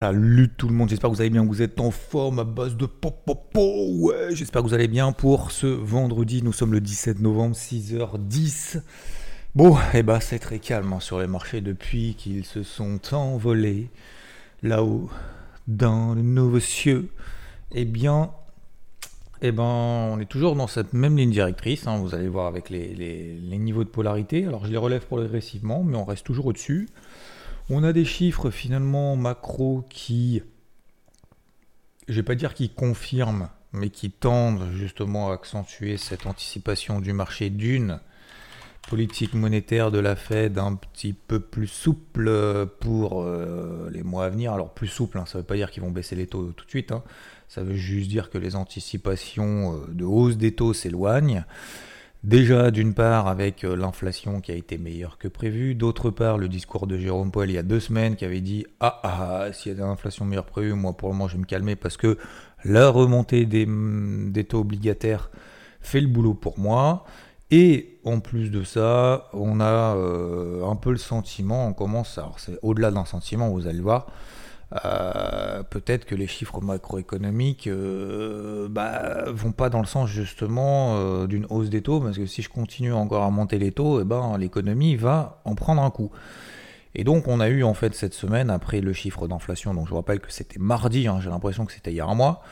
Salut tout le monde, j'espère que vous allez bien, vous êtes en forme à base de popopo, ouais, j'espère que vous allez bien pour ce vendredi, nous sommes le 17 novembre, 6h10. Bon, et eh bah ben, c'est très calme hein, sur les marchés depuis qu'ils se sont envolés là-haut dans le nouveau cieux. Eh bien, eh ben, on est toujours dans cette même ligne directrice, hein, vous allez voir avec les, les niveaux de polarité, alors je les relève progressivement, mais on reste toujours au-dessus. On a des chiffres finalement macro qui, je vais pas dire qui confirment, mais qui tendent justement à accentuer cette anticipation du marché d'une politique monétaire de la Fed un petit peu plus souple pour euh, les mois à venir. Alors plus souple, hein, ça ne veut pas dire qu'ils vont baisser les taux tout de suite. Hein. Ça veut juste dire que les anticipations euh, de hausse des taux s'éloignent. Déjà, d'une part, avec euh, l'inflation qui a été meilleure que prévu, d'autre part, le discours de Jérôme Powell il y a deux semaines qui avait dit Ah, ah, ah s'il y a de l'inflation meilleure que prévu, moi pour le moment je vais me calmer parce que la remontée des, mm, taux obligataires fait le boulot pour moi. Et en plus de ça, on a euh, un peu le sentiment, on commence, alors c'est au-delà d'un sentiment, vous allez voir, euh, peut-être que les chiffres macroéconomiques euh, bah, vont pas dans le sens justement euh, d'une hausse des taux, parce que si je continue encore à monter les taux, eh ben, l'économie va en prendre un coup. Et donc on a eu en fait cette semaine, après le chiffre d'inflation, donc je vous rappelle que c'était mardi, hein, j'ai l'impression que c'était hier un mois,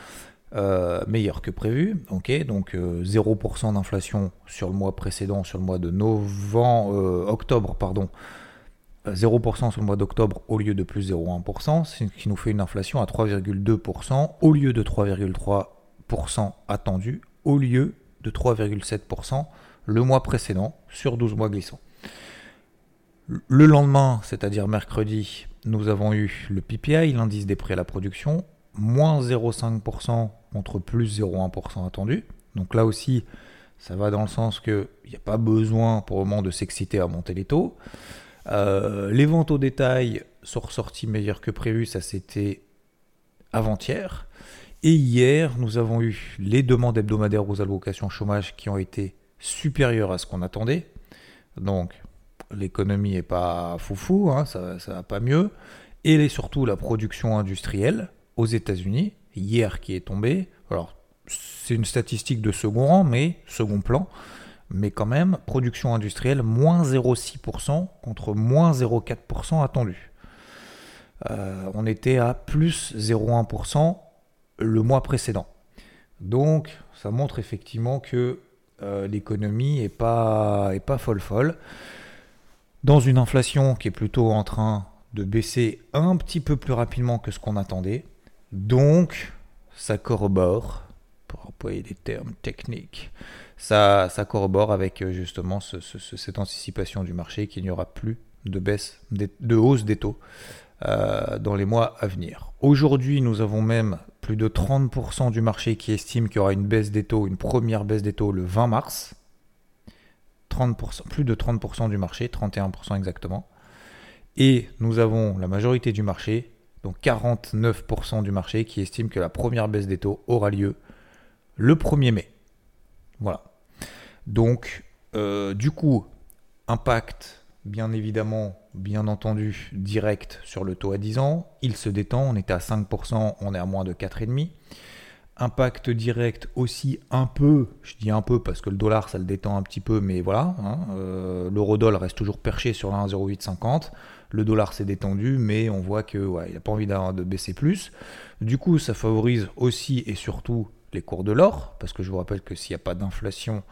meilleur que prévu, ok, donc 0% d'inflation sur le mois précédent, sur le mois de novembre, octobre, pardon, 0% sur le mois d'octobre au lieu de plus 0,1%, ce qui nous fait une inflation à 3,2% au lieu de 3,3% attendu, au lieu de 3,7% le mois précédent sur 12 mois glissants. Le lendemain, c'est-à-dire mercredi, nous avons eu le PPI, l'indice des prix à la production, moins 0,5% contre plus 0,1% attendu. Donc là aussi, ça va dans le sens qu'il n'y a pas besoin pour le moment de s'exciter à monter les taux. Euh, les ventes au détail sont ressorties meilleures que prévu, ça c'était avant-hier. Et hier, nous avons eu les demandes hebdomadaires aux allocations chômage qui ont été supérieures à ce qu'on attendait. Donc, l'économie n'est pas foufou, hein, ça, ne va pas mieux. Et surtout la production industrielle aux États-Unis, hier qui est tombée. Alors, c'est une statistique de second rang, mais second plan mais quand même, production industrielle, moins 0,6% contre moins 0,4% attendu. Euh, on était à plus 0,1% le mois précédent. Donc, ça montre effectivement que euh, l'économie n'est pas, est pas folle folle. Dans une inflation qui est plutôt en train de baisser un petit peu plus rapidement que ce qu'on attendait. Donc, ça corrobore, pour employer des termes techniques, ça, corrobore avec euh, justement cette anticipation du marché qu'il n'y aura plus de baisse, de hausse des taux euh, dans les mois à venir. Aujourd'hui, nous avons même plus de 30% du marché qui estime qu'il y aura une baisse des taux, une première baisse des taux le 20 mars. 30%, plus de 30% du marché, 31% exactement. Et nous avons la majorité du marché, donc 49% du marché, qui estime que la première baisse des taux aura lieu le 1er mai. Voilà. Donc, euh, du coup, impact, bien évidemment, bien entendu, direct sur le taux à 10 ans. Il se détend, on était à 5%, on est à moins de 4,5%. Impact direct aussi un peu, je dis un peu parce que le dollar ça le détend un petit peu, mais voilà, hein, euh, l'euro-dollar reste toujours perché sur la 1,0850. Le dollar s'est détendu, mais on voit que il n'a pas envie de baisser plus. Du coup, ça favorise aussi et surtout les cours de l'or, parce que je vous rappelle que s'il n'y a pas d'inflation,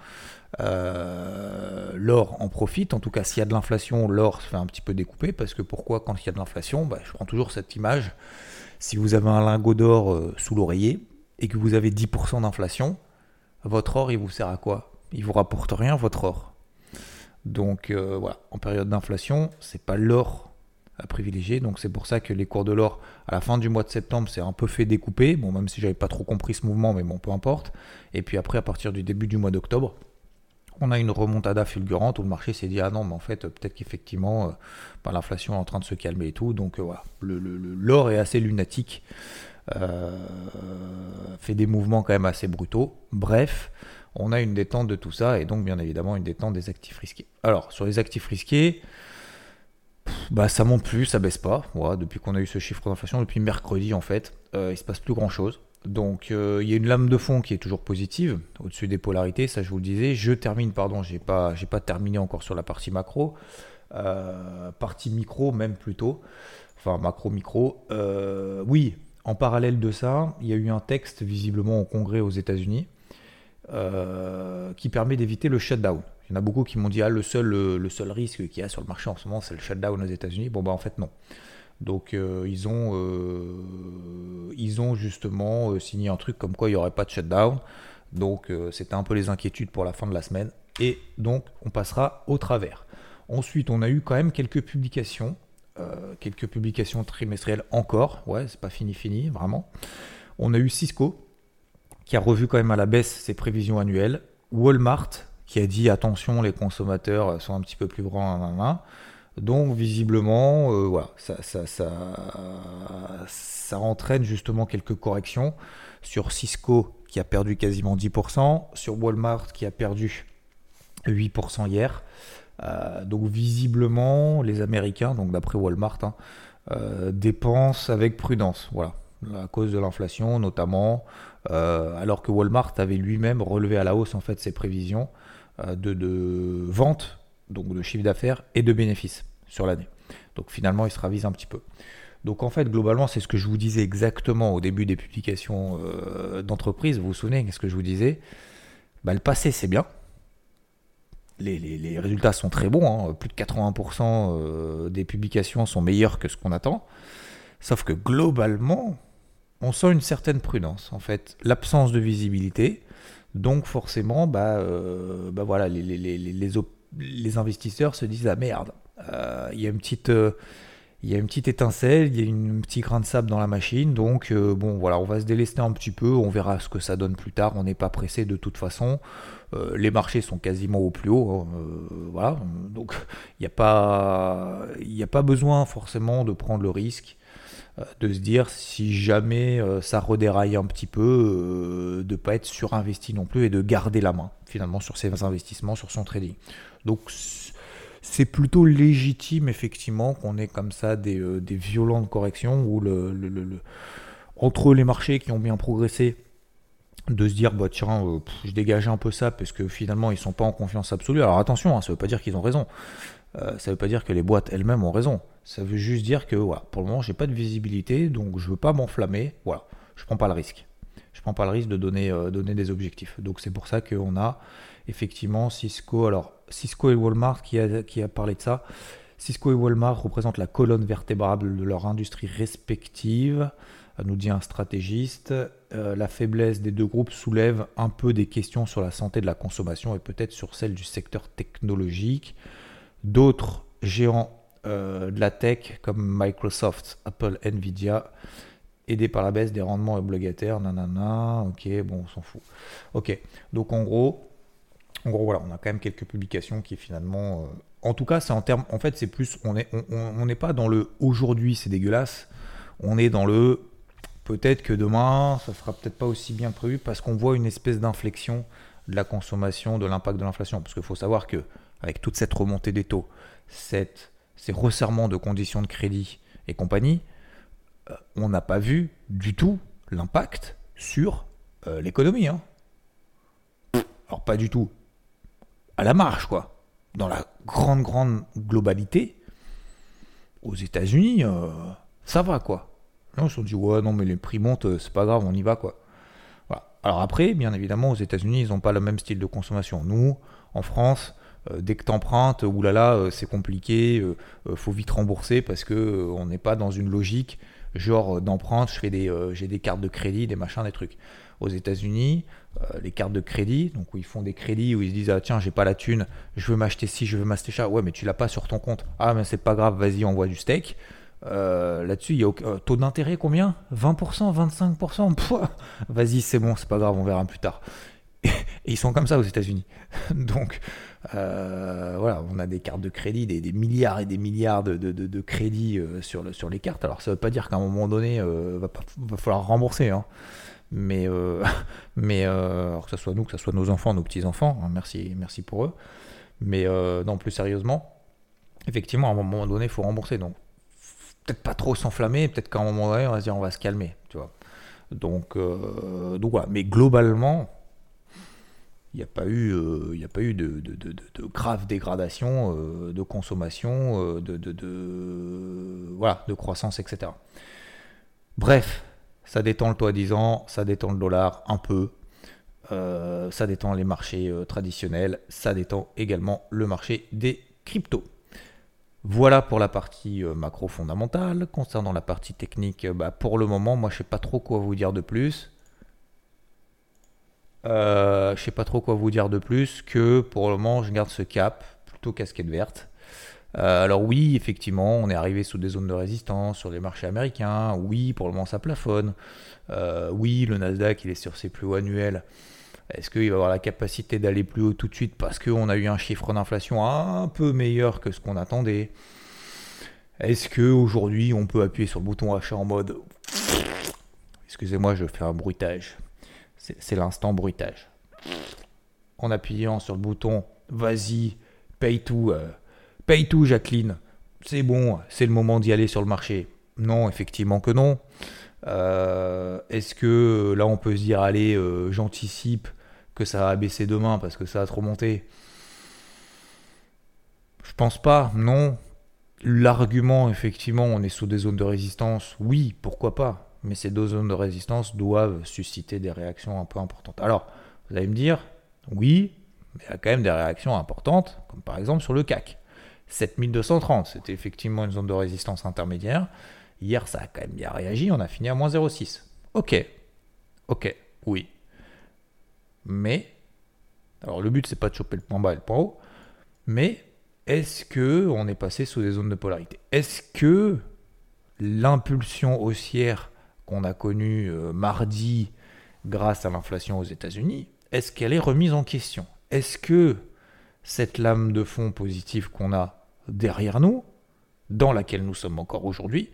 euh, l'or en profite. En tout cas, s'il y a de l'inflation, l'or se fait un petit peu découper, parce que pourquoi quand il y a de l'inflation bah, Je prends toujours cette image. Si vous avez un lingot d'or euh, sous l'oreiller et que vous avez 10% d'inflation, votre or, il vous sert à quoi? Il vous rapporte rien, votre or. Donc euh, voilà, en période d'inflation, c'est pas l'or à privilégier. Donc c'est pour ça que les cours de l'or à la fin du mois de septembre c'est un peu fait découper. Bon, même si j'avais pas trop compris ce mouvement, mais bon, peu importe. Et puis après, à partir du début du mois d'octobre, on a une remontada fulgurante où le marché s'est dit ah non mais en fait peut-être qu'effectivement euh, l'inflation est en train de se calmer et tout donc euh, voilà l'or est assez lunatique euh, fait des mouvements quand même assez brutaux bref on a une détente de tout ça et donc bien évidemment une détente des actifs risqués alors sur les actifs risqués bah ça monte plus ça baisse pas depuis qu'on a eu ce chiffre d'inflation depuis mercredi en fait il se passe plus grand chose donc euh, il y a une lame de fond qui est toujours positive au-dessus des polarités, ça je vous le disais. Je termine, pardon, j'ai pas, pas terminé encore sur la partie macro, euh, partie micro même plutôt, enfin macro micro. Euh, oui, en parallèle de ça, il y a eu un texte visiblement au Congrès aux États-Unis qui permet d'éviter le shutdown. Il y en a beaucoup qui m'ont dit ah le seul le seul risque qu'il y a sur le marché en ce moment c'est le shutdown aux États-Unis. Bon bah en fait non. Donc euh, ils, ont, euh, ils ont justement euh, signé un truc comme quoi il n'y aurait pas de shutdown. Donc c'était un peu les inquiétudes pour la fin de la semaine. Et donc on passera au travers. Ensuite on a eu quand même quelques publications. quelques publications trimestrielles encore. Ouais, c'est pas fini fini, vraiment. On a eu Cisco qui a revu quand même à la baisse ses prévisions annuelles. Walmart qui a dit attention les consommateurs sont un petit peu plus grands. Donc visiblement, euh, voilà, ça, ça, ça, entraîne justement quelques corrections sur Cisco qui a perdu quasiment 10%, sur Walmart qui a perdu 8% hier. Euh, donc visiblement, les Américains, donc d'après Walmart, hein, euh, dépensent avec prudence, voilà, à cause de l'inflation notamment, alors que Walmart avait lui-même relevé à la hausse en fait ses prévisions de, de vente donc de chiffre d'affaires et de bénéfices sur l'année. Donc finalement, il se ravise un petit peu. Donc en fait, globalement, c'est ce que je vous disais exactement au début des publications euh, d'entreprise. Vous vous souvenez, qu'est-ce que je vous disais? Bah, Le passé, c'est bien. Les, résultats sont très bons. Hein. Plus de 80% euh, des publications sont meilleures que ce qu'on attend. Sauf que globalement, on sent une certaine prudence. En fait, l'absence de visibilité. Donc forcément, bah, euh, bah voilà, les, investisseurs se disent ah merde, euh, il y a une petite euh, il une petite étincelle, il y a une, petit grain de sable dans la machine, donc bon voilà, on va se délester un petit peu, on verra ce que ça donne plus tard, on n'est pas pressé de toute façon, les marchés sont quasiment au plus haut, hein, voilà, donc il n'y a, pas, a pas besoin forcément de prendre le risque de se dire si jamais ça redéraille un petit peu, de ne pas être surinvesti non plus et de garder la main finalement sur ses investissements, sur son trading. Donc c'est plutôt légitime effectivement qu'on ait comme ça des, euh, violentes corrections où le, entre les marchés qui ont bien progressé de se dire bah tiens euh, je dégage un peu ça parce que finalement ils sont pas en confiance absolue alors attention hein, ça veut pas dire qu'ils ont raison euh, ça veut pas dire que les boîtes elles-mêmes ont raison ça veut juste dire que pour le moment j'ai pas de visibilité donc je veux pas m'enflammer voilà je prends pas le risque je prends pas le risque de donner, donner des objectifs donc c'est pour ça qu'on a effectivement Cisco alors Cisco et Walmart qui a, parlé de ça. Cisco et Walmart représentent la colonne vertébrale de leur industrie respective, nous dit un stratégiste. Euh, la faiblesse des deux groupes soulève un peu des questions sur la santé de la consommation et peut-être sur celle du secteur technologique. D'autres géants euh, de la tech comme Microsoft, Apple, Nvidia, aidés par la baisse des rendements obligataires, nanana, ok, bon, on s'en fout. Ok, donc en gros, en gros, voilà, on a quand même quelques publications qui finalement. Euh, en tout cas, c'est en termes. En fait, c'est plus. On n'est on, pas dans le aujourd'hui, c'est dégueulasse. On est dans le. Peut-être que demain, ça sera peut-être pas aussi bien prévu parce qu'on voit une espèce d'inflexion de la consommation, de l'impact de l'inflation. Parce qu'il faut savoir que avec toute cette remontée des taux, cette, ces resserrements de conditions de crédit et compagnie, euh, on n'a pas vu du tout l'impact sur euh, l'économie. Hein. Alors pas du tout à la marge, quoi. Dans la grande, grande globalité, aux États-Unis, euh, ça va, quoi. Non, ils se dit, ouais, non, mais les prix montent, c'est pas grave, on y va, quoi. Alors après, bien évidemment, aux États-Unis, ils n'ont pas le même style de consommation. Nous, en France, dès que tu empruntes, oulala, c'est compliqué, faut vite rembourser parce que on n'est pas dans une logique genre des, j'ai des cartes de crédit, des machins, des trucs. aux États-Unis, euh, les cartes de crédit, donc ils font des crédits, où ils se disent ah tiens j'ai pas la thune, je veux m'acheter ci, je veux m'acheter ça, ouais mais tu l'as pas sur ton compte, ah mais c'est pas grave, vas-y envoie du steak. Euh, là-dessus, il y a aucun... taux d'intérêt combien? 20%, 25% Vas-y, c'est bon, c'est pas grave, on verra plus tard. Et, ils sont comme ça aux États-Unis. Donc, euh, voilà, on a des cartes de crédit, des, milliards et des milliards de, de, crédits sur, le, sur les cartes. Alors, ça veut pas dire qu'à un moment donné, euh, va, va falloir rembourser. Hein. Mais, euh, mais euh, que ce soit nous, que ce soit nos enfants, nos petits-enfants, hein, merci, merci pour eux. Mais euh, non, plus sérieusement, effectivement, à un moment donné, il faut rembourser. Donc, peut-être pas trop s'enflammer, peut-être qu'à un moment donné, on va se dire, on va se calmer, tu vois. Donc, donc voilà. Mais globalement, il n'y a pas eu, il a pas eu de, de, grave dégradation de consommation, de, de, croissance, etc. Bref, ça détend le à 10 ans, ça détend le dollar un peu, euh, ça détend les marchés euh, traditionnels, ça détend également le marché des cryptos. Voilà pour la partie euh, macro fondamentale. Concernant la partie technique, bah, pour le moment, moi je sais pas trop quoi vous dire de plus. Je sais pas trop quoi vous dire de plus que pour le moment je garde ce cap plutôt casquette verte. Euh, alors oui, effectivement, on est arrivé sous des zones de résistance sur les marchés américains. Oui, pour le moment, ça plafonne. Euh, oui, le Nasdaq, il est sur ses plus hauts annuels. Est-ce qu'il va avoir la capacité d'aller plus haut tout de suite parce qu'on a eu un chiffre d'inflation un peu meilleur que ce qu'on attendait? Est-ce qu'aujourd'hui, on peut appuyer sur le bouton achat en mode... Excusez-moi, je fais un bruitage? C'est l'instant bruitage. En appuyant sur le bouton vas-y, paye tout. Euh, Paye tout, Jacqueline. C'est bon, c'est le moment d'y aller sur le marché. Non, effectivement que non. Euh, est-ce que là, on peut se dire, allez, euh, j'anticipe que ça va baisser demain parce que ça va trop monter? Je pense pas, non. L'argument, effectivement, on est sous des zones de résistance, oui, pourquoi pas? Mais ces deux zones de résistance doivent susciter des réactions un peu importantes. Alors, vous allez me dire, oui, mais il y a quand même des réactions importantes, comme par exemple sur le CAC. 7230, c'était effectivement une zone de résistance intermédiaire. Hier, ça a quand même bien réagi, on a fini à moins 0,6. Ok, ok, oui. Mais, alors le but, c'est pas de choper le point bas et le point haut, mais est-ce que on est passé sous des zones de polarité? Est-ce que l'impulsion haussière qu'on a connue euh, mardi grâce à l'inflation aux États-Unis, est-ce qu'elle est remise en question? Est-ce que cette lame de fond positive qu'on a derrière nous, dans laquelle nous sommes encore aujourd'hui,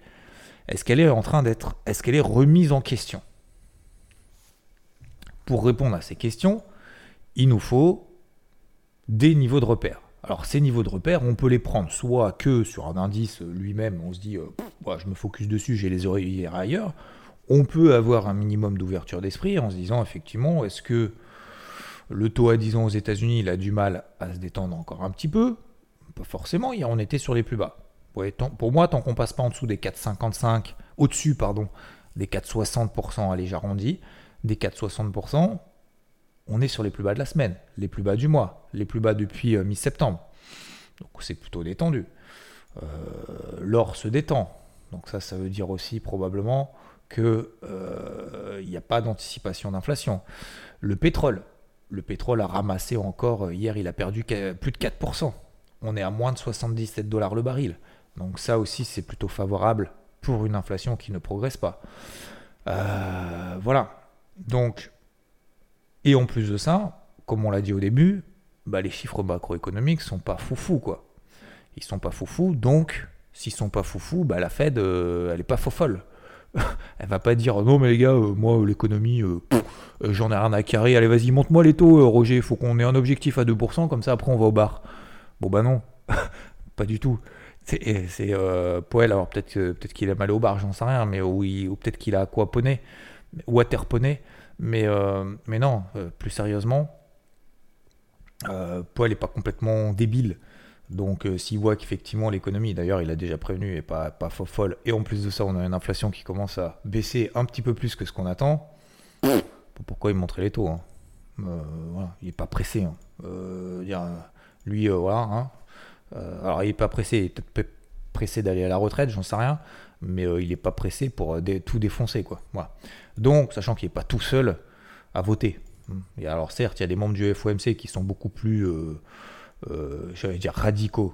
est-ce qu'elle est en train d'être, est-ce qu'elle est remise en question? Pour répondre à ces questions, il nous faut des niveaux de repère. Alors ces niveaux de repère, on peut les prendre soit que sur un indice lui-même, on se dit, euh, je me focus dessus, j'ai les oreilles ailleurs. On peut avoir un minimum d'ouverture d'esprit en se disant effectivement, est-ce que le taux à 10 ans aux États-Unis, il a du mal à se détendre encore un petit peu? Pas forcément, on était sur les plus bas. Pour moi, tant qu'on passe pas en dessous des 4,55, au-dessus, pardon, des 4,60%, allez, j'arrondis, des 4,60%, on est sur les plus bas de la semaine, les plus bas du mois, les plus bas depuis euh, mi-septembre. Donc c'est plutôt détendu. Euh, l'or se détend. Donc ça, ça veut dire aussi probablement qu'il euh, n'y a pas d'anticipation d'inflation. Le pétrole, le pétrole a ramassé encore, euh, hier il a perdu plus de 4%. On est à moins de 77 dollars le baril. Donc ça aussi c'est plutôt favorable pour une inflation qui ne progresse pas. Euh, voilà. Donc, et en plus de ça, comme on l'a dit au début, bah, les chiffres macroéconomiques sont pas foufou quoi. Ils sont pas foufou, donc s'ils sont pas foufou, bah, la Fed, euh, elle est pas faux folle. elle va pas dire non mais les gars, euh, moi l'économie, euh, euh, j'en ai rien à carrer, allez vas-y monte-moi les taux Roger, faut qu'on ait un objectif à 2%, comme ça après on va au bar. Bon bah non, pas du tout. C'est Poel, alors peut-être peut-être qu'il a mal au bar, j'en sais rien, mais ou, ou peut-être qu'il a aquaponé, waterponé, mais mais non, plus sérieusement, Poel est pas complètement débile. Donc euh, s'il voit qu'effectivement l'économie, d'ailleurs il a déjà prévenu, et pas, pas folle, et en plus de ça on a une inflation qui commence à baisser un petit peu plus que ce qu'on attend, pourquoi il montrait les taux hein? euh, Il n'est pas pressé. Hein. Euh, lui, voilà. Hein. alors il n'est pas pressé, il est peut-être pressé d'aller à la retraite, j'en sais rien, mais il n'est pas pressé pour tout défoncer. Quoi. Donc, sachant qu'il n'est pas tout seul, à voter. Et alors certes, il y a des membres du FOMC qui sont beaucoup plus, j'allais dire, radicaux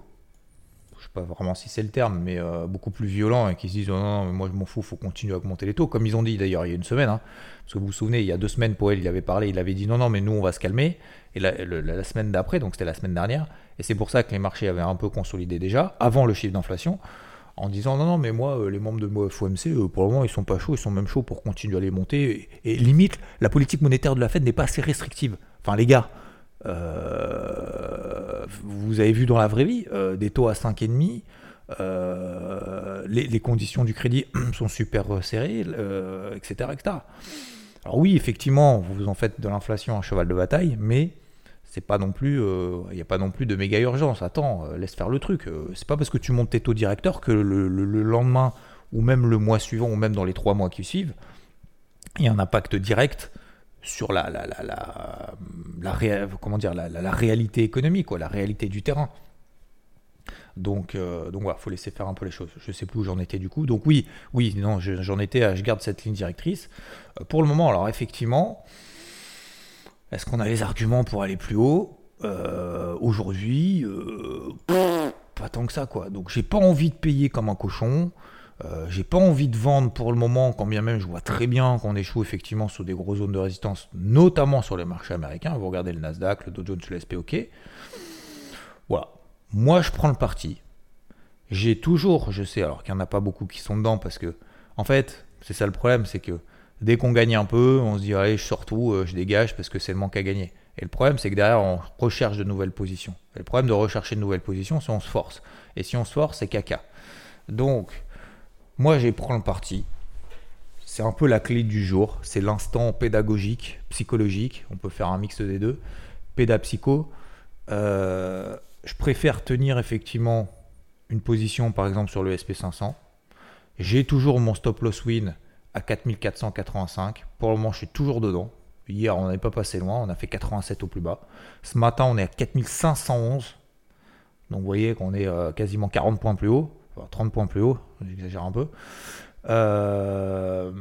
je sais pas vraiment si c'est le terme, mais euh, beaucoup plus violent et qui se disent oh non, non, moi je m'en fous, faut continuer à augmenter les taux, comme ils ont dit d'ailleurs il y a une semaine. Hein. parce que vous vous souvenez, il y a deux semaines, Powell il avait parlé, il avait dit non, non, mais nous on va se calmer. Et la, semaine d'après, donc c'était la semaine dernière, et c'est pour ça que les marchés avaient un peu consolidé déjà, avant le chiffre d'inflation, en disant non, non, mais moi, euh, les membres de FOMC, euh, pour le moment, ils sont pas chauds, ils sont même chauds pour continuer à les monter. Et limite, la politique monétaire de la Fed n'est pas assez restrictive. Enfin, les gars, vous avez vu dans la vraie vie des taux à 5,5. Euh, les, conditions du crédit sont super serrées, euh, etc., Alors oui, effectivement, vous en faites de l'inflation un cheval de bataille, mais c'est pas non plus, il euh, n'y a pas non plus de méga urgence. Attends, laisse faire le truc. c'est pas parce que tu montes tes taux directeurs que le, lendemain ou même le mois suivant ou même dans les trois mois qui suivent, il y a un impact direct sur la, la, la, la, réalité économique, quoi, la réalité du terrain. Donc, euh, donc voilà, faut laisser faire un peu les choses. Je sais plus où j'en étais du coup. Donc oui, oui, non, j'en étais, je garde cette ligne directrice. Euh, pour le moment, alors effectivement, est-ce qu'on a les arguments pour aller plus haut? Euh, Aujourd'hui, pas tant que ça quoi. Donc j'ai pas envie de payer comme un cochon. J'ai pas envie de vendre pour le moment, quand bien même je vois très bien qu'on échoue effectivement sur des grosses zones de résistance, notamment sur les marchés américains. Vous regardez le Nasdaq, le Dow Jones, le SP, ok. Voilà. Moi, je prends le parti. J'ai toujours, je sais, alors qu'il n'y en a pas beaucoup qui sont dedans, parce que, en fait, c'est ça le problème, c'est que dès qu'on gagne un peu, on se dit, allez, je sors tout, euh, je dégage, parce que c'est le manque à gagner. Et le problème, c'est que derrière, on recherche de nouvelles positions. Et le problème de rechercher de nouvelles positions, c'est on se force. Et si on se force, c'est caca. Donc, moi, j'ai pris le parti. C'est un peu la clé du jour. C'est l'instant pédagogique, psychologique. On peut faire un mix des deux. Pédapsycho. Euh, je préfère tenir effectivement une position, par exemple, sur le SP500. J'ai toujours mon stop loss win à 4485. Pour le moment, je suis toujours dedans. Hier, on n'avait pas passé loin. On a fait 87 au plus bas. Ce matin, on est à 4511. Donc, vous voyez qu'on est euh, quasiment 40 points plus haut. 30 points plus haut. J'exagère un peu. Euh,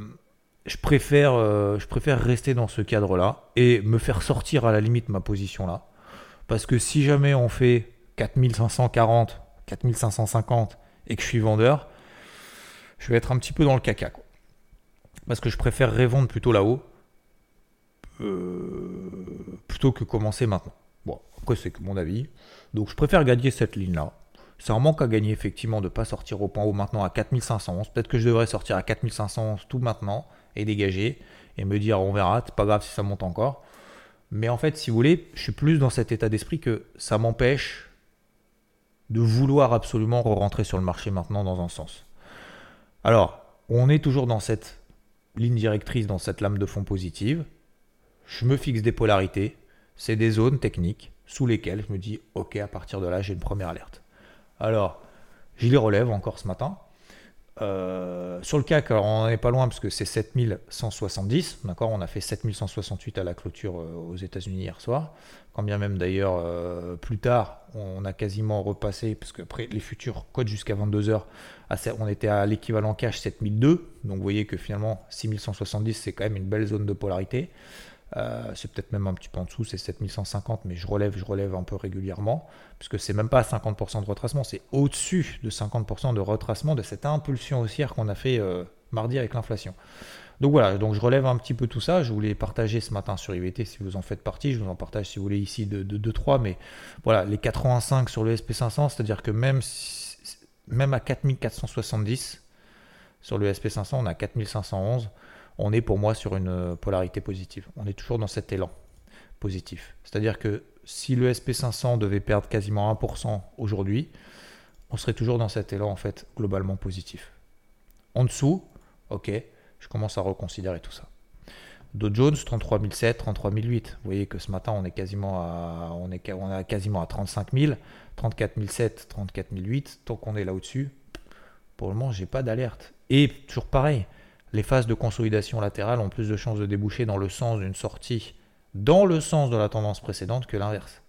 je, préfère, euh, je préfère rester dans ce cadre-là et me faire sortir à la limite ma position là. Parce que si jamais on fait 4540, 4550 et que je suis vendeur, je vais être un petit peu dans le caca. Parce que je préfère revendre plutôt là-haut euh, plutôt que commencer maintenant. Bon, après c'est que mon avis. Donc je préfère gagner cette ligne-là. C'est un manque à gagner effectivement de ne pas sortir au point haut maintenant à 4511. Peut-être que je devrais sortir à 4511 tout maintenant et dégager et me dire on verra, c'est pas grave si ça monte encore. Mais en fait, si vous voulez, je suis plus dans cet état d'esprit que ça m'empêche de vouloir absolument rentrer sur le marché maintenant dans un sens. Alors, on est toujours dans cette ligne directrice, dans cette lame de fond positive. Je me fixe des polarités. C'est des zones techniques sous lesquelles je me dis, ok, à partir de là, j'ai une première alerte. Alors, je les relève encore ce matin. Euh, sur le CAC, alors on n'est pas loin parce que c'est 7170, d'accord On a fait 7168 à la clôture euh, aux États-Unis hier soir. Quand bien même d'ailleurs, euh, plus tard, on a quasiment repassé, parce que les futurs codent jusqu'à 22h, on était à l'équivalent cash 7002. Donc vous voyez que finalement 6170, c'est quand même une belle zone de polarité. Euh, c'est peut-être même un petit peu en dessous, c'est 7150, mais je relève, je relève un peu régulièrement, puisque c'est même pas 50% de retracement, c'est au-dessus de 50% de retracement de cette impulsion haussière qu'on a fait euh, mardi avec l'inflation. Donc voilà, donc je relève un petit peu tout ça. Je voulais partager ce matin sur IVT si vous en faites partie. Je vous en partage si vous voulez ici de 2-3. Mais voilà, les 85 sur le SP500, c'est-à-dire que même, même à 4470 sur le SP500, on a 4511 on est pour moi sur une euh, polarité positive. On est toujours dans cet élan positif. C'est-à-dire que si le SP500 devait perdre quasiment 1% aujourd'hui, on serait toujours dans cet élan en fait globalement positif. En dessous, ok, je commence à reconsidérer tout ça. Dow Jones 33 007, 33 008. Vous voyez que ce matin on est quasiment à, on est, on quasiment à 35 000, 34 007, 34 008. Tant qu'on est là au-dessus, pour le moment j'ai pas d'alerte. Et toujours pareil, les phases de consolidation latérale ont plus de chances de déboucher dans le sens d'une sortie dans le sens de la tendance précédente que l'inverse.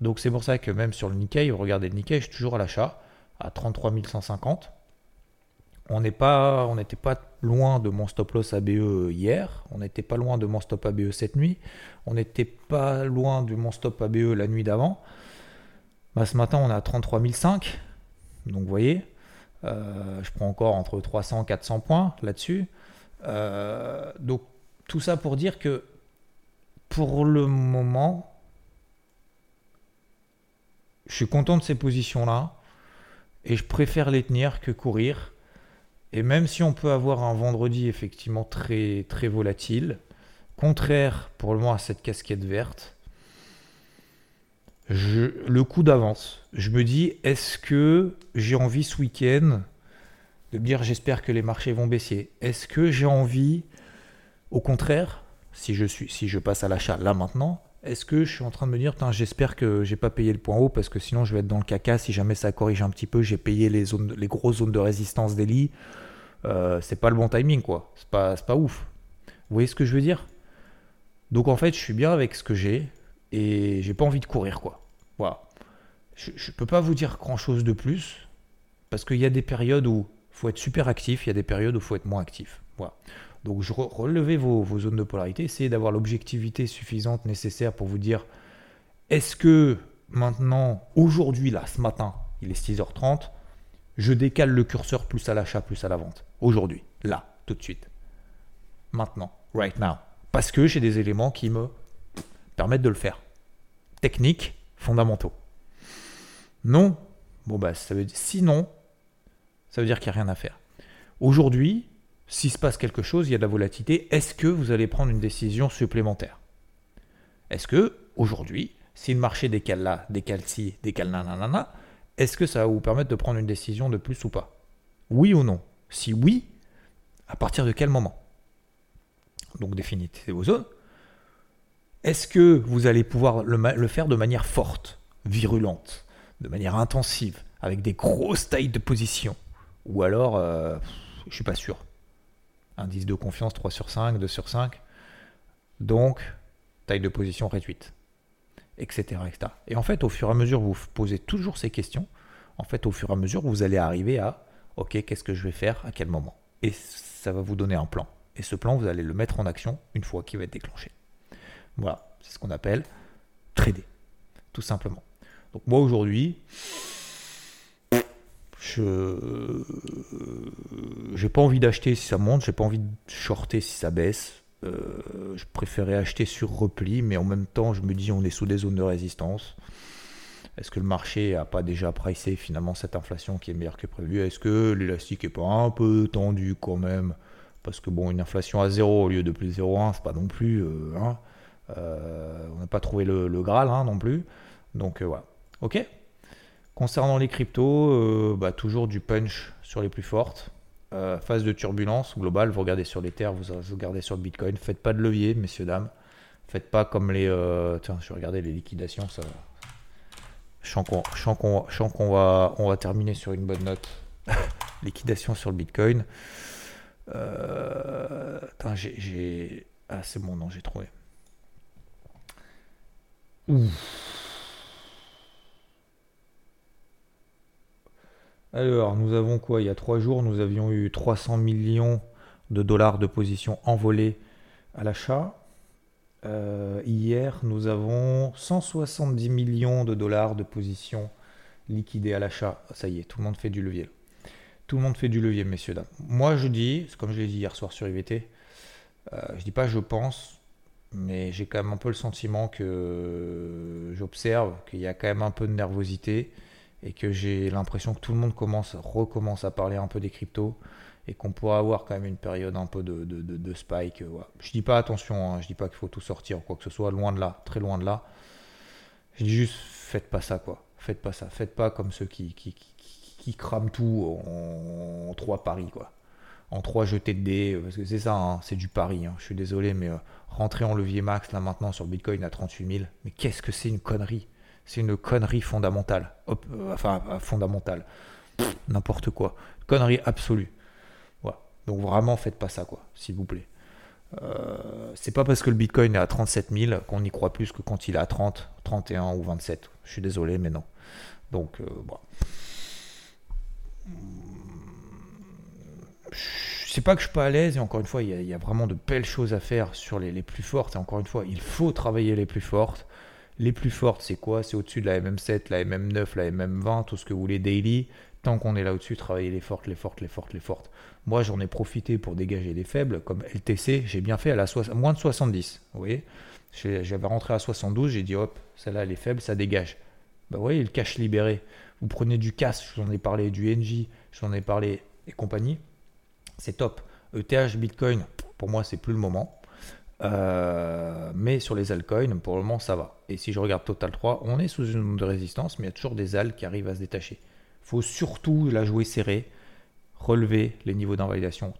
Donc c'est pour ça que même sur le Nikkei, regardez le Nikkei, je suis toujours à l'achat à 33 150 on n'est pas, on n'était pas loin de mon stop loss ABE hier, on n'était pas loin de mon stop ABE cette nuit, on n'était pas loin de mon stop ABE la nuit d'avant. Bah, ce matin, on est à 33 500, donc vous voyez, je prends encore entre 300 et 400 points là-dessus. Euh, donc tout ça pour dire que pour le moment, je suis content de ces positions-là et je préfère les tenir que courir. Et même si on peut avoir un vendredi effectivement très, très volatile, contraire pour le moment à cette casquette verte, le coup d'avance, je me dis, est-ce que j'ai envie ce week-end de me dire j'espère que les marchés vont baisser Est-ce que j'ai envie, au contraire, si je, passe à l'achat là maintenant, est-ce que je suis en train de me dire, j'espère que j'ai pas payé le point haut parce que sinon je vais être dans le caca si jamais ça corrige un petit peu, j'ai payé les, zones, grosses zones de résistance des lits. Euh, c'est pas le bon timing quoi, c'est pas, pas ouf. Vous voyez ce que je veux dire? Donc en fait, je suis bien avec ce que j'ai et j'ai pas envie de courir quoi. Voilà. Je, je peux pas vous dire grand chose de plus parce qu'il y a des périodes où faut être super actif, il y a des périodes où il faut être moins actif. Voilà. Donc je relevez vos, zones de polarité, essayez d'avoir l'objectivité suffisante nécessaire pour vous dire est-ce que maintenant, aujourd'hui, là, ce matin, il est 6h30, je décale le curseur plus à l'achat, plus à la vente. Aujourd'hui, là, tout de suite. Maintenant, right now. Parce que j'ai des éléments qui me permettent de le faire. Techniques, fondamentaux. Non, bon bah ça veut dire sinon, ça veut dire qu'il n'y a rien à faire. Aujourd'hui, s'il se passe quelque chose, il y a de la volatilité, est-ce que vous allez prendre une décision supplémentaire? Est-ce que, aujourd'hui, si le marché décale là, décale ci, décale nanana, est-ce que ça va vous permettre de prendre une décision de plus ou pas? Oui ou non? Si oui, à partir de quel moment? Donc définissez vos zones. Est-ce que vous allez pouvoir le, faire de manière forte, virulente, de manière intensive, avec des grosses tailles de position? Ou alors, euh, je suis pas sûr. Indice de confiance 3 sur 5, 2 sur 5. Donc, taille de position réduite, etc., etc. Et en fait, au fur et à mesure, vous posez toujours ces questions. En fait, au fur et à mesure, vous allez arriver à OK, qu'est-ce que je vais faire à quel moment? Et ça va vous donner un plan. Et ce plan, vous allez le mettre en action une fois qu'il va être déclenché. Voilà, c'est ce qu'on appelle trader, tout simplement. Donc moi aujourd'hui, je j'ai pas envie d'acheter si ça monte, j'ai pas envie de shorter si ça baisse. Euh, je préférais acheter sur repli, mais en même temps, je me dis on est sous des zones de résistance. Est-ce que le marché a pas déjà pricé finalement cette inflation qui est meilleure que prévu? Est-ce que l'élastique est pas un peu tendu quand même? Parce que bon, une inflation à 0 au lieu de plus 0,1, c'est pas non plus. Euh, hein, euh, on n'a pas trouvé le, Graal hein, non plus. Donc voilà. Ok? Concernant les cryptos, euh, bah, toujours du punch sur les plus fortes. Euh, phase de turbulence globale, vous regardez sur les terres, vous, regardez sur le Bitcoin. Faites pas de levier, messieurs, dames. Faites pas comme les. Euh, tiens, je vais regarder les liquidations. Ça... Je sens qu'on va, on va terminer sur une bonne note. Liquidation sur le Bitcoin. attends, j'ai. Ah, c'est bon, non, j'ai trouvé. Ouf. Alors, nous avons quoi? Il y a trois jours, nous avions eu 300 millions de dollars de position envolées à l'achat. Euh, hier, nous avons 170 millions de dollars de position liquidées à l'achat. Ça y est, tout le monde fait du levier. Tout le monde fait du levier, messieurs, dames. Moi, je dis, comme je l'ai dit hier soir sur IVT, euh, je dis pas je pense, mais j'ai quand même un peu le sentiment que j'observe qu'il y a quand même un peu de nervosité et que j'ai l'impression que tout le monde commence, recommence à parler un peu des cryptos et qu'on pourra avoir quand même une période un peu de, de, spike. Je Je dis pas attention, hein, je dis pas qu'il faut tout sortir quoi que ce soit, loin de là, très loin de là. Je dis juste faites pas ça quoi, faites pas ça, faites pas comme ceux qui, qui, qui, crament tout en, trois paris quoi. En trois jetés de dés, parce que c'est ça, hein, c'est du pari. Hein. Je suis désolé, mais euh, rentrer en levier max là maintenant sur Bitcoin à 38 000, mais qu'est-ce que c'est une connerie? C'est une connerie fondamentale. Euh, enfin, euh, fondamentale. N'importe quoi. Connerie absolue. Voilà. Donc vraiment, faites pas ça, quoi, s'il vous plaît. Euh, c'est pas parce que le Bitcoin est à 37 000 qu'on y croit plus que quand il est à 30, 31 ou 27. Je suis désolé, mais non. Donc, sais pas que je suis pas à l'aise, et encore une fois, il y, a, vraiment de belles choses à faire sur les, plus fortes, et encore une fois, il faut travailler les plus fortes. Les plus fortes, c'est quoi? C'est au-dessus de la MM7, la MM9, la MM20, tout ce que vous voulez daily. Tant qu'on est là au-dessus, travailler les fortes, les fortes, les fortes, les fortes. Moi, j'en ai profité pour dégager des faibles, comme LTC, j'ai bien fait à la moins de 70. Vous voyez? J'avais rentré à 72, j'ai dit hop, celle-là, elle est faible, ça dégage. Bah, vous voyez, le cash libéré. Vous prenez du CAS, je vous en ai parlé, du NJ, je vous en ai parlé, et compagnie. C'est top. ETH, Bitcoin, pour moi, c'est plus le moment. Euh, mais sur les altcoins, pour le moment, ça va. Et si je regarde Total 3, on est sous une zone de résistance, mais il y a toujours des alt qui arrivent à se détacher. Il faut surtout la jouer serrée, relever les niveaux d'invalidation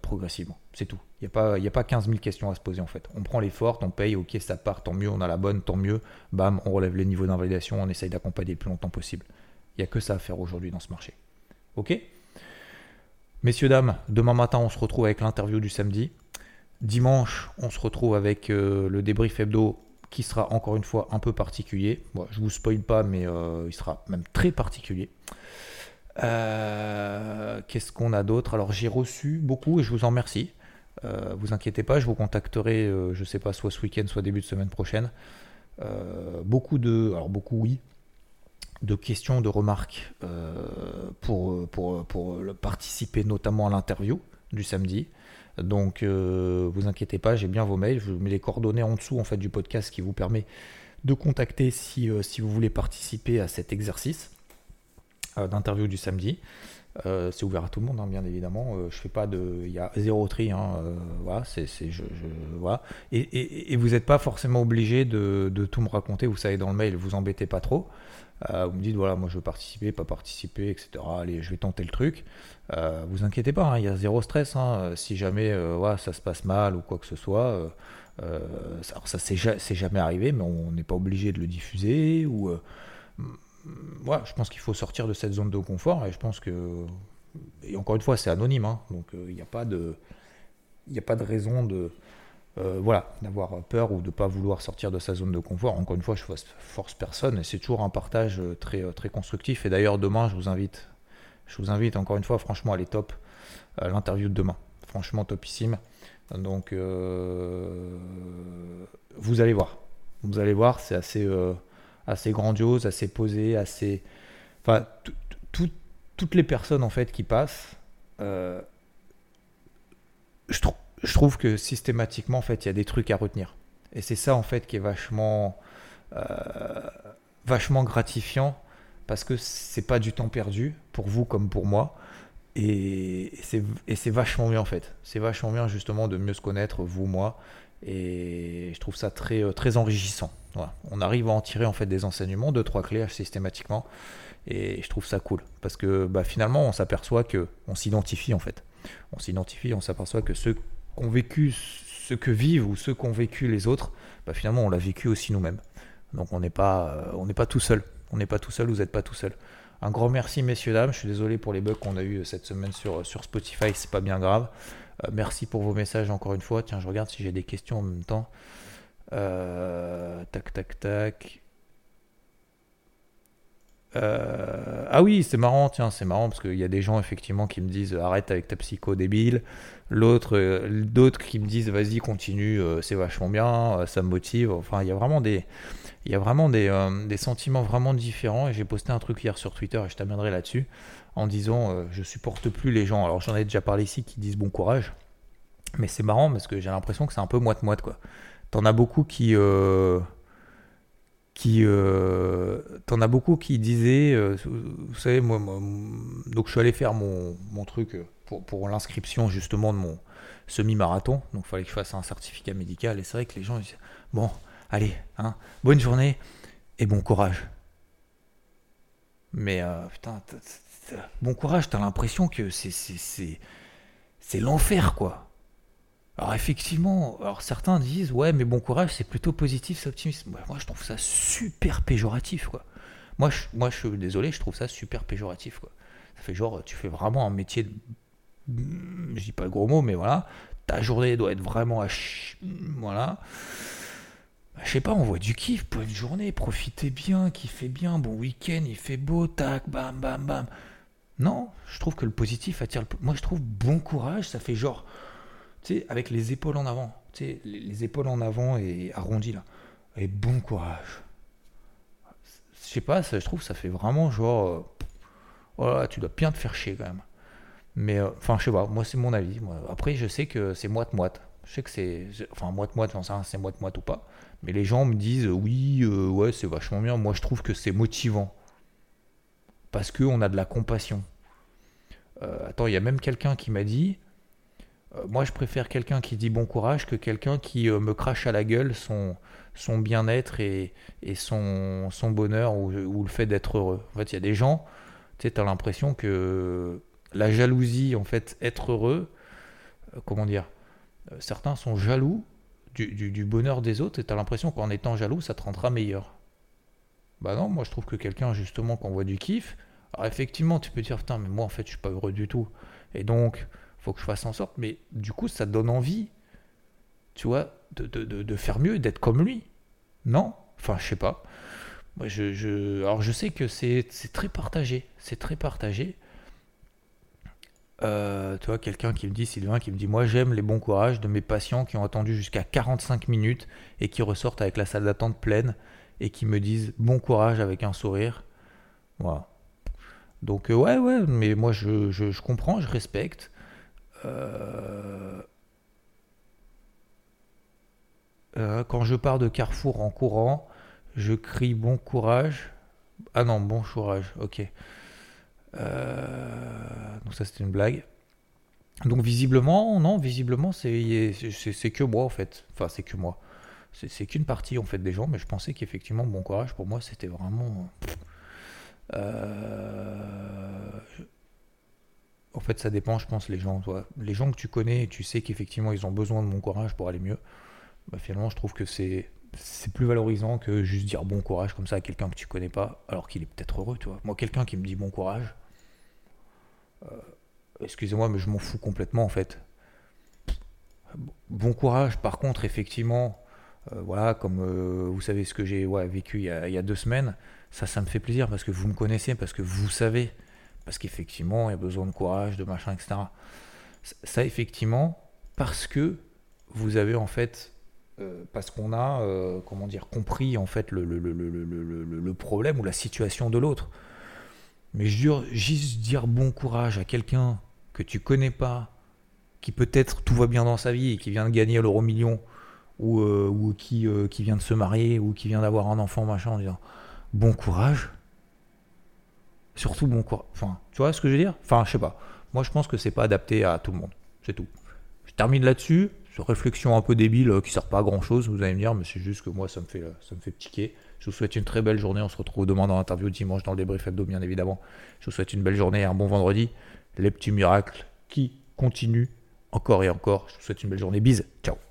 progressivement. C'est tout. Il n'y a pas 15 000 questions à se poser en fait. On prend les fortes, on paye, ok, ça part, tant mieux, on a la bonne, tant mieux. Bam, on relève les niveaux d'invalidation, on essaye d'accompagner le plus longtemps possible. Il n'y a que ça à faire aujourd'hui dans ce marché. Ok? Messieurs, dames, demain matin, on se retrouve avec l'interview du samedi. Dimanche, on se retrouve avec euh, le débrief hebdo qui sera encore une fois un peu particulier. Bon, je vous spoil pas, mais euh, il sera même très particulier. Euh, qu'est-ce qu'on a d'autre? Alors j'ai reçu beaucoup et je vous en remercie. vous inquiétez pas, je vous contacterai, je sais pas, soit ce week-end, soit début de semaine prochaine. beaucoup de, alors oui, de questions, de remarques pour participer notamment à l'interview du samedi. Donc, euh, vous inquiétez pas, j'ai bien vos mails. Je vous mets les coordonnées en dessous en fait du podcast qui vous permet de contacter si, euh, vous voulez participer à cet exercice euh, d'interview du samedi. c'est ouvert à tout le monde, hein, bien évidemment. je fais pas de, il y a zéro tri. Hein, voilà, c'est, je, voilà. Et, vous n'êtes pas forcément obligé de, de, tout me raconter. Vous savez dans le mail, vous embêtez pas trop. Euh, vous me dites, voilà, moi je veux participer, pas participer, etc. Allez, je vais tenter le truc. Euh, vous inquiétez pas, hein, il y a zéro stress. Hein. Si jamais euh, ça se passe mal ou quoi que ce soit, ça, ça c'est jamais arrivé, mais on n'est pas obligé de le diffuser. Ou, voilà, je pense qu'il faut sortir de cette zone de confort et je pense que. Et encore une fois, c'est anonyme, hein, donc il n'y a pas de. Il a pas de raison de, euh, voilà, d'avoir peur ou de ne pas vouloir sortir de sa zone de confort. Encore une fois, je force personne et c'est toujours un partage euh, très, euh, très constructif. Et d'ailleurs, demain, je vous invite, je vous invite encore une fois, franchement, à aller top à l'interview de demain. Franchement, topissime. Donc, vous allez voir. Vous allez voir, c'est assez, assez grandiose, assez posé, assez. Enfin, toutes les personnes en fait qui passent, je trouve je trouve que systématiquement, en fait, il y a des trucs à retenir. Et c'est ça, en fait, qui est vachement, euh, vachement gratifiant parce que c'est pas du temps perdu pour vous comme pour moi. Et c'est vachement bien, en fait. C'est vachement bien, justement, de mieux se connaître, vous, moi. Et je trouve ça très, euh, très enrichissant. On arrive à en tirer, en fait, des enseignements, deux, trois clés systématiquement. Et je trouve ça cool. Parce que bah, finalement, on s'aperçoit que on s'identifie, en fait. On s'identifie, on s'aperçoit que ceux ont vécu ce que vivent ou ce qu'ont vécu les autres, bah, finalement on l'a vécu aussi nous-mêmes. Donc on n'est pas, euh, on n'est pas tout seul. On n'est pas tout seul, vous n'êtes pas tout seul. Un grand merci messieurs dames. Je suis désolé pour les bugs qu'on a eu cette semaine sur, sur Spotify, c'est pas bien grave. Euh, merci pour vos messages encore une fois. Tiens, je regarde si j'ai des questions en même temps. Euh, tac, tac, tac. Euh, ah oui, c'est marrant, tiens, c'est marrant parce qu'il y a des gens effectivement qui me disent arrête avec ta psycho débile. L'autre, euh, d'autres qui me disent vas-y continue, euh, c'est vachement bien, ça me motive. Enfin, il y a vraiment des, il y a vraiment des, des sentiments vraiment différents. Et j'ai posté un truc hier sur Twitter et je t'amènerai là-dessus en disant je supporte plus les gens. Alors j'en ai déjà parlé ici qui disent bon courage, mais c'est marrant parce que j'ai l'impression que c'est un peu moite moite quoi. T'en as beaucoup qui qui euh, t'en as beaucoup qui disaient euh, vous savez moi, donc je suis allé faire mon, mon truc pour, pour l'inscription justement de mon semi-marathon. Donc il fallait que je fasse un certificat médical. Et c'est vrai que les gens disent bon allez hein, bonne journée et bon courage. Mais euh, putain bon courage t'as l'impression que c'est c'est l'enfer quoi alors effectivement, certains disent ouais mais bon courage c'est plutôt positif, c'est optimiste. Moi je trouve ça super péjoratif quoi. Moi je, moi je suis désolé, je trouve ça super péjoratif quoi. Ça fait genre tu fais vraiment un métier de... je dis pas le gros mot mais voilà, ta journée doit être vraiment à voilà. Bah, je sais pas, on voit du kiff pour une journée, profitez bien, kiffez bien, bon week-end, il fait beau, tac, bam, bam, bam. Non, je trouve que le positif attire le... Moi, je trouve bon courage, ça fait genre, tu sais, avec les épaules en avant, tu sais, les, épaules en avant et arrondies là. Et bon courage. Je sais pas, je trouve ça fait vraiment genre, euh, tu dois bien te faire chier quand même. Mais, euh, enfin, je sais pas, moi, c'est mon avis. Après, je sais que c'est moite-moite. Je sais que c'est, enfin, moite-moite, j'en c'est moite-moite ou pas. Mais les gens me disent, oui, euh, ouais, c'est vachement bien. Moi, je trouve que c'est motivant parce qu'on a de la compassion. Attends, il y a même quelqu'un qui m'a dit, moi je préfère quelqu'un qui dit bon courage que quelqu'un qui euh, me crache à la gueule son, son bien-être et, son, bonheur ou, le fait d'être heureux. En fait, il y a des gens, tu sais, as l'impression que la jalousie, en fait, être heureux, comment dire, certains sont jaloux du, du bonheur des autres et tu as l'impression qu'en étant jaloux, ça te rendra meilleur. Bah non, moi je trouve que quelqu'un justement qu'on voit du kiff, alors effectivement tu peux dire putain mais moi en fait je suis pas heureux du tout. Et donc faut que je fasse en sorte, mais du coup ça donne envie, tu vois, de, de, de, faire mieux, d'être comme lui. Non? Enfin je sais pas. Alors je sais que c'est très partagé, c'est très partagé. Euh, tu vois, quelqu'un qui me dit, Sylvain, qui me dit, moi j'aime les bons courages de mes patients qui ont attendu jusqu'à 45 minutes et qui ressortent avec la salle d'attente pleine et qui me disent bon courage avec un sourire. Voilà. Donc euh, ouais, ouais, mais moi je, je, comprends, je respecte. Euh, euh, quand je pars de Carrefour en courant, je crie bon courage. Ah non, bon courage, ok. donc ça c'était une blague. Donc visiblement, non, visiblement c'est que moi en fait. Enfin c'est que moi c'est qu'une partie en fait des gens, mais je pensais qu'effectivement bon courage pour moi c'était vraiment. Euh, en fait, ça dépend, je pense, les gens. Toi. Les gens que tu connais et tu sais qu'effectivement ils ont besoin de mon courage pour aller mieux, bah, finalement, je trouve que c'est plus valorisant que juste dire bon courage comme ça à quelqu'un que tu connais pas, alors qu'il est peut-être heureux, tu. Moi, quelqu'un qui me dit bon courage, euh, excusez-moi, mais je m'en fous complètement en fait. Bon courage, par contre, effectivement, euh, voilà, comme euh, vous savez ce que j'ai vécu il y, a, deux semaines, ça, ça me fait plaisir parce que vous me connaissez, parce que vous savez, parce qu'effectivement, il y a besoin de courage, de machin, etc. Ça, effectivement, parce que vous avez en fait, euh, parce qu'on a, comment dire, compris en fait le, problème ou la situation de l'autre. Mais juste dire bon courage à quelqu'un que tu connais pas, qui peut-être tout va bien dans sa vie et qui vient de gagner l'euro million ou, euh, qui, euh, qui vient de se marier ou qui vient d'avoir un enfant, machin, en disant bon courage. Surtout bon courage. Enfin, tu vois ce que je veux dire? Enfin, je sais pas. Moi, je pense que c'est pas adapté à tout le monde. C'est tout. Je termine là-dessus. Sur réflexion un peu débile euh, qui sert pas à grand chose, vous allez me dire, mais c'est juste que moi, ça me fait, ça me fait piquer. Je vous souhaite une très belle journée. On se retrouve demain dans l'interview dimanche dans le débrief hebdo, bien évidemment. Je vous souhaite une belle journée et un bon vendredi. Les petits miracles qui continuent encore et encore. Je vous souhaite une belle journée. Bise. Ciao.